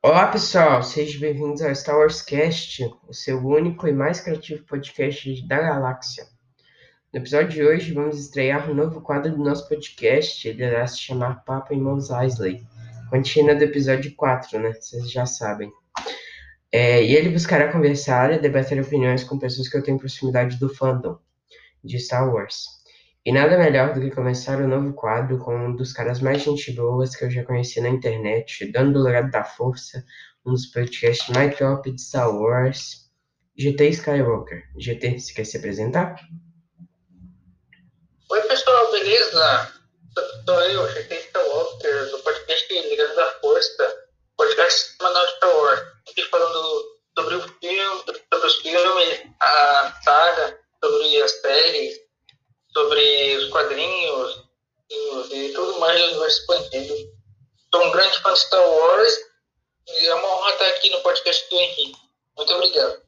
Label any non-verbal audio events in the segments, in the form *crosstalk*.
Olá pessoal, sejam bem-vindos ao Star Wars Cast, o seu único e mais criativo podcast da galáxia. No episódio de hoje vamos estrear um novo quadro do nosso podcast, ele irá se chamar Papo em Mos Eisley, contínua do episódio 4, né? Vocês já sabem. É, e ele buscará conversar e debater opiniões com pessoas que eu tenho proximidade do fandom de Star Wars. E nada melhor do que começar o um novo quadro com um dos caras mais gente boas que eu já conheci na internet, dando do legado da força, um dos podcasts mais top de Star Wars, GT Skywalker. GT, você quer se apresentar? Oi pessoal, beleza? Sou eu, GT Skywalker, do podcast Legado da Força, podcast semanal de Star Wars. Aqui falando sobre o filme, sobre os filmes, a saga, sobre as séries, sobre os quadrinhos e, tudo mais do universo expandido. Sou um grande fã de Star Wars e é uma honra estar aqui no podcast do Henrique. Muito obrigado.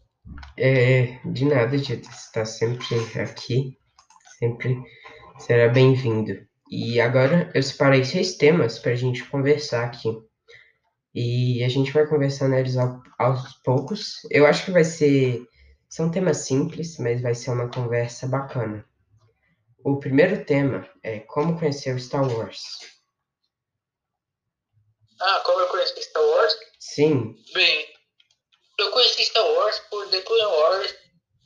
É, de nada, Tito. Você está sempre aqui. Sempre será bem-vindo. E agora eu separei seis temas para a gente conversar aqui. E a gente vai conversar neles aos poucos. Eu acho que vai ser. São temas simples, mas vai ser uma conversa bacana. O primeiro tema é Como conhecer Star Wars. Ah, como eu conheci Star Wars? Sim. Bem, eu conheci Star Wars por The Clone Wars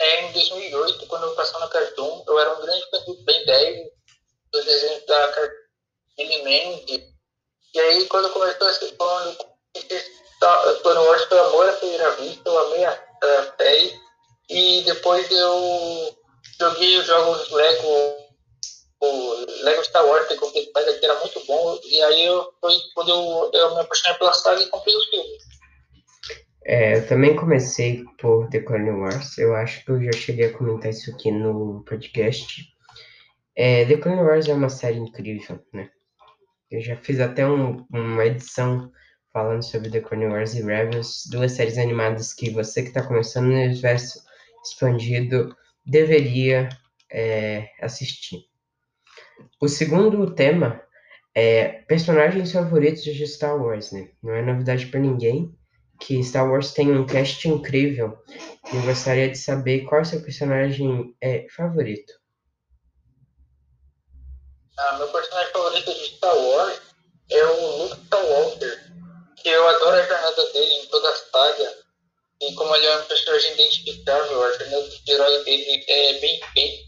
é, em 2008, quando eu passou na Cartoon. Eu era um grande fã do Ben 10, dos desenhos da Cartoon. E aí, quando começou a ser falando Clone Wars foi amor à primeira vista, eu amei a, a série. E depois eu joguei os jogos Lego o Lego Star Wars que eu comprei que era muito bom, e aí eu, foi quando eu, eu me apaixonei pela saga e comprei os filmes. É, eu também comecei por The Clone Wars, eu acho que eu já cheguei a comentar isso aqui no podcast. É, The Clone Wars é uma série incrível, né? Eu já fiz até um, uma edição falando sobre The Clone Wars e Rebels, duas séries animadas que você que está começando no universo expandido deveria é, assistir. O segundo tema é personagens favoritos de Star Wars, né? Não é novidade para ninguém que Star Wars tem um cast incrível. E gostaria de saber qual seu personagem é, favorito. Ah, meu personagem favorito de Star Wars é o Luke Skywalker, que eu adoro a jornada dele em toda a saga. E como ele é um personagem identificável, a jornada de herói dele é bem feita.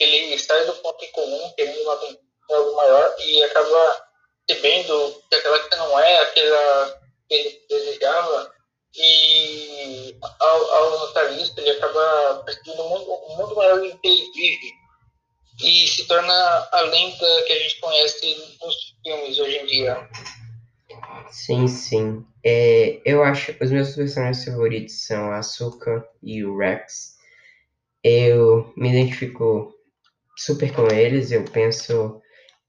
Ele sai do ponto em comum, querendo uma algo maior, e acaba recebendo que aquela que não é aquela que ele desejava, e ao, ao notar isso, ele acaba percebendo um mundo, um mundo maior em que ele vive, e se torna a lenda que a gente conhece nos filmes hoje em dia. Sim, sim. É, eu acho os meus personagens favoritos são a Asuka e o Rex. Eu me identifico super com eles. Eu penso,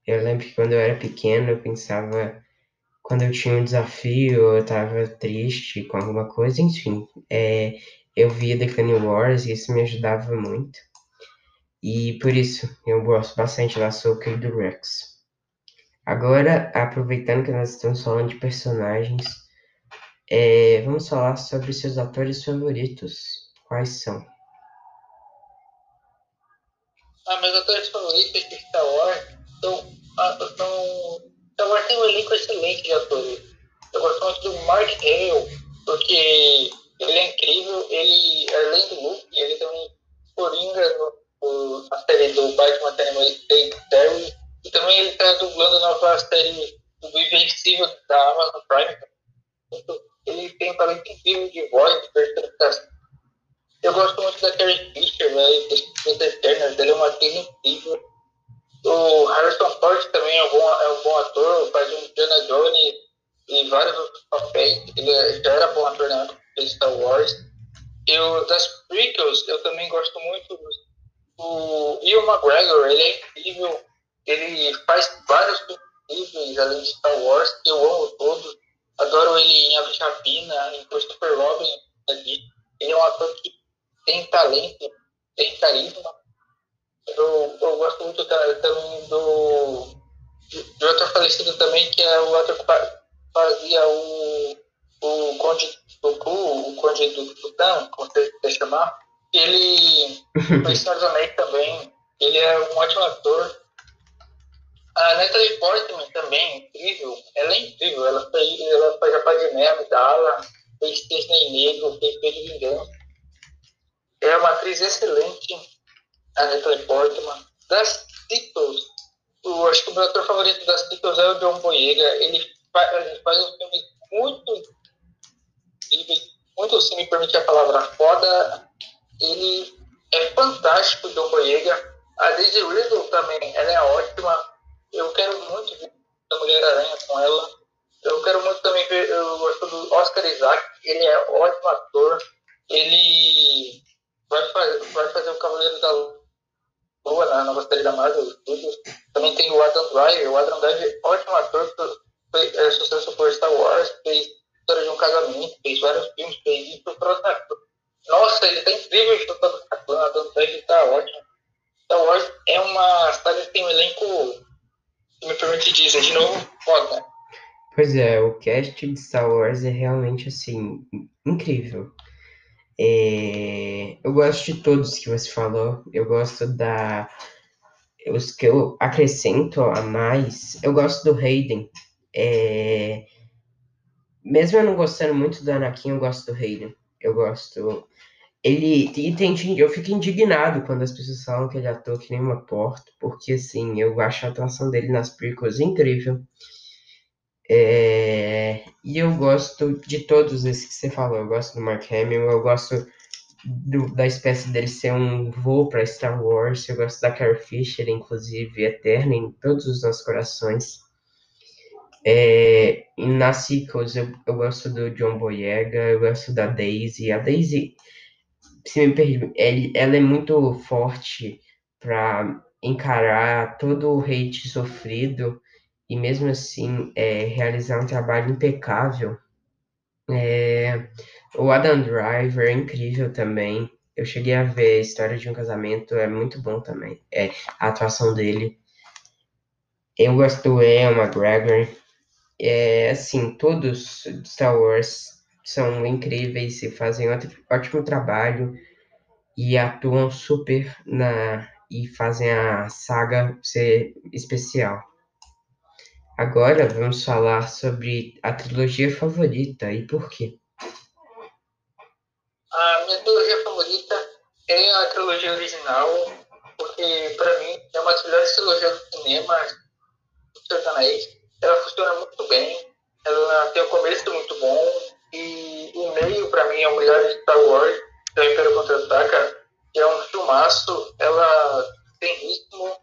eu lembro que quando eu era pequeno, eu pensava quando eu tinha um desafio, eu estava triste com alguma coisa, enfim, é, eu via The Clone Wars e isso me ajudava muito. E por isso eu gosto bastante da Soka e do Rex. Agora, aproveitando que nós estamos falando de personagens, é, vamos falar sobre seus atores favoritos. Quais são? Ah, meus atores favoritos de Star Wars são, ah, são. Elenco excelente de atores. Eu gosto muito do Mark Hale, porque ele é incrível. Ele, além do Luke, ele também coringa no, no, na série do Batman Animated Series. E também ele está dublando a nova série do Invencível da Amazon Prime. Então, ele tem um talento incrível de voz, de personificação eu gosto muito da Carrie Fisher, velho, das Eternas, dele é uma atriz incrível. O Harrison Ford também é um bom, é um bom ator, faz um Indiana Jones e vários outros papéis. Ele é, já era bom ator na de Star Wars. Eu, das prequels, eu também gosto muito do Ian McGregor, ele é incrível. Ele faz vários filmes além de Star Wars, que eu amo todos. Adoro ele em Aves Rapina, em Christopher Robin. Ele é um ator que tem talento, tem carisma. Eu, eu gosto muito também do, do outro falecido também, que é o ator que fazia o, o Conde Dooku, o Conde do Tutan, como você quer chamar, ele *laughs* foi Senhor dos Anéis também, ele é um ótimo ator. A Natalie Portman também, incrível, ela é incrível, ela fez, ela faz a Padmé, Amidala, fez Disney Negro, fez Pedro Vingança. É uma atriz excelente, a Natalie Portman. Das Beatles, eu acho que o meu ator favorito das Beatles é o John Boyega. Ele faz, ele faz um filme muito muito se me permite a palavra foda. Ele é fantástico, John Boyega. A Daisy Riddle também, ela é ótima. Eu quero muito ver a Mulher-Aranha com ela. Eu quero muito também ver, eu gosto do Oscar Isaac, ele é ótimo ator. Ele vai fazer, vai fazer o Cavaleiro da Lua na nova série da Marvel Studios. Também tem o Adam Driver. O Adam Driver é ótimo ator, fez é, sucesso por Star Wars, fez História de um Casamento, fez vários filmes, fez isso pro Nossa, ele tá incrível o Adam Driver tá ótimo. Star Wars é uma saga que tem um elenco, se me permite dizer, de novo, foda. Pois é, o cast de Star Wars é realmente, assim, incrível. É... Eu gosto de todos que você falou. Eu gosto da... Os que eu acrescento a mais, eu gosto do Hayden. É... Mesmo eu não gostando muito do Anakin, eu gosto do Hayden. Eu gosto ele e eu fico indignado quando as pessoas falam que ele atua que nem uma porta, porque assim, eu acho a atuação dele nas prequels incrível. É, e eu gosto de todos esses que você falou. Eu gosto do Mark Hamill, eu gosto do, da espécie dele ser um voo para Star Wars, eu gosto da Carrie Fisher, inclusive, eterna em todos os nossos corações. É, nas sequels, eu, eu gosto do John Boyega, eu gosto da Daisy. A Daisy se me permite, ela é muito forte para encarar todo o hate sofrido e mesmo assim é, realizar um trabalho impecável. É, o Adam Driver é incrível também. Eu cheguei a ver a história de um casamento, é muito bom também. É, a atuação dele. Eu gosto do Ian McGregor. É, assim, todos Star Wars são incríveis e fazem ótimo trabalho e atuam super na e fazem a saga ser especial. Agora vamos falar sobre a trilogia favorita e por quê. A minha trilogia favorita é a trilogia original, porque para mim é uma das melhores trilogias do cinema do Sertanejo. Ela funciona muito bem, ela tem um começo muito bom, e o meio, para mim, é o melhor de Star Wars, o Império Contra-Ataca, que é um filmaço. Ela tem ritmo,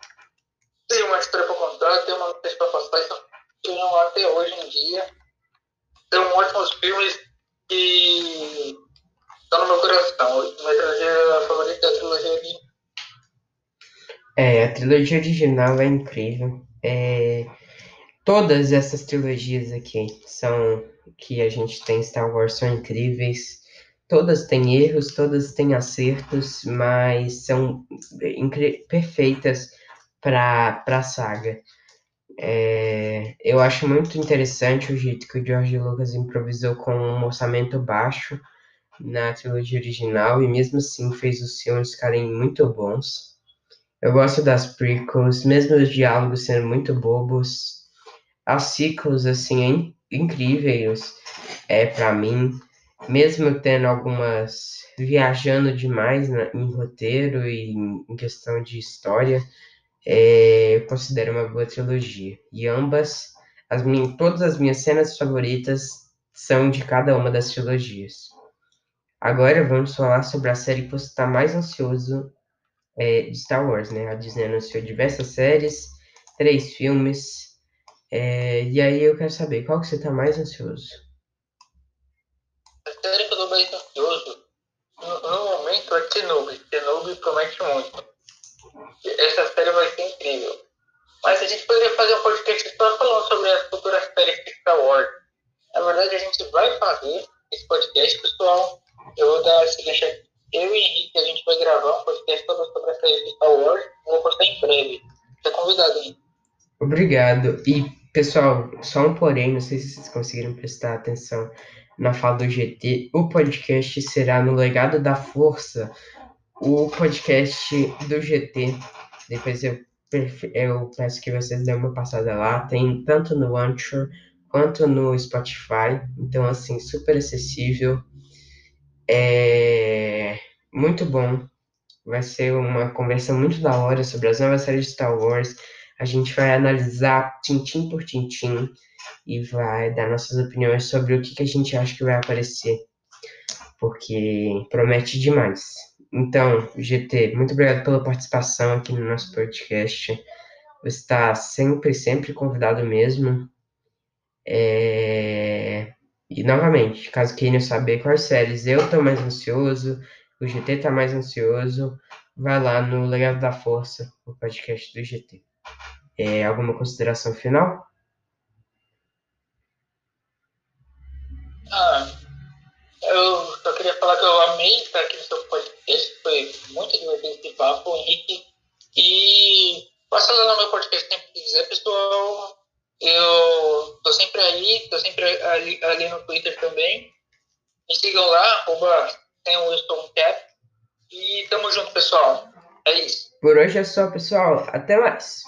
tem uma história para contar, tem uma notícia para passar, isso funcionam até hoje em dia. São ótimos filmes que estão no meu coração. Minha trilogia favorita é a trilogia original. É, a trilogia original é incrível. É, todas essas trilogias aqui são que a gente tem Star Wars são incríveis. Todas têm erros, todas têm acertos, mas são perfeitas para a saga. É, eu acho muito interessante o jeito que o George Lucas improvisou com um orçamento baixo na trilogia original e mesmo assim fez os filmes ficarem muito bons. Eu gosto das prequels, mesmo os diálogos sendo muito bobos. As sequels, assim, incríveis é para mim, mesmo tendo algumas viajando demais na, em roteiro e em questão de história, é, eu considero uma boa trilogia. E ambas, as minhas, todas as minhas cenas favoritas são de cada uma das trilogias. Agora vamos falar sobre a série que você está mais ansioso é, de Star Wars, né? A Disney anunciou diversas séries, três filmes, é, e aí eu quero saber, qual que você tá mais ansioso? A série que eu tô mais ansioso, no, no momento, é Kenobi. Kenobi promete muito. Essa série vai ser incrível. Mas a gente poderia fazer um podcast só falando sobre as futuras séries de Star Wars. Na verdade, a gente vai fazer esse podcast, pessoal. Eu vou dar esse deixa. Eu e Henrique, a gente vai gravar um podcast sobre a série de Star Wars. Vou postar em breve. É convidado, hein? Obrigado. E, pessoal, só um porém, não sei se vocês conseguiram prestar atenção. na fala do GT. O podcast será no Legado da Força, o podcast do GT. Depois eu, eu peço que vocês dêem uma passada lá. Tem tanto no Anchor quanto no Spotify. Então, assim, super acessível. É muito bom. Vai ser uma conversa muito da hora sobre as novas séries de Star Wars. A gente vai analisar tintim por tintim e vai dar nossas opiniões sobre o que, que a gente acha que vai aparecer. Porque promete demais. Então, GT, muito obrigado pela participação aqui no nosso podcast. Você está sempre, sempre convidado mesmo. É... E novamente, caso queiram saber quais séries eu estou mais ansioso, o GT está mais ansioso, vai lá no Legado da Força, o podcast do GT. É, alguma consideração final? Ah, eu só queria falar que eu amei estar aqui no seu podcast, foi muito divertido esse papo, Henrique. E passa lá no meu podcast sempre que quiser, pessoal. Eu tô sempre aí, tô sempre ali, ali no Twitter também. Me sigam lá, arroba. E tamo junto, pessoal. É isso. Por hoje é só, pessoal. Até mais.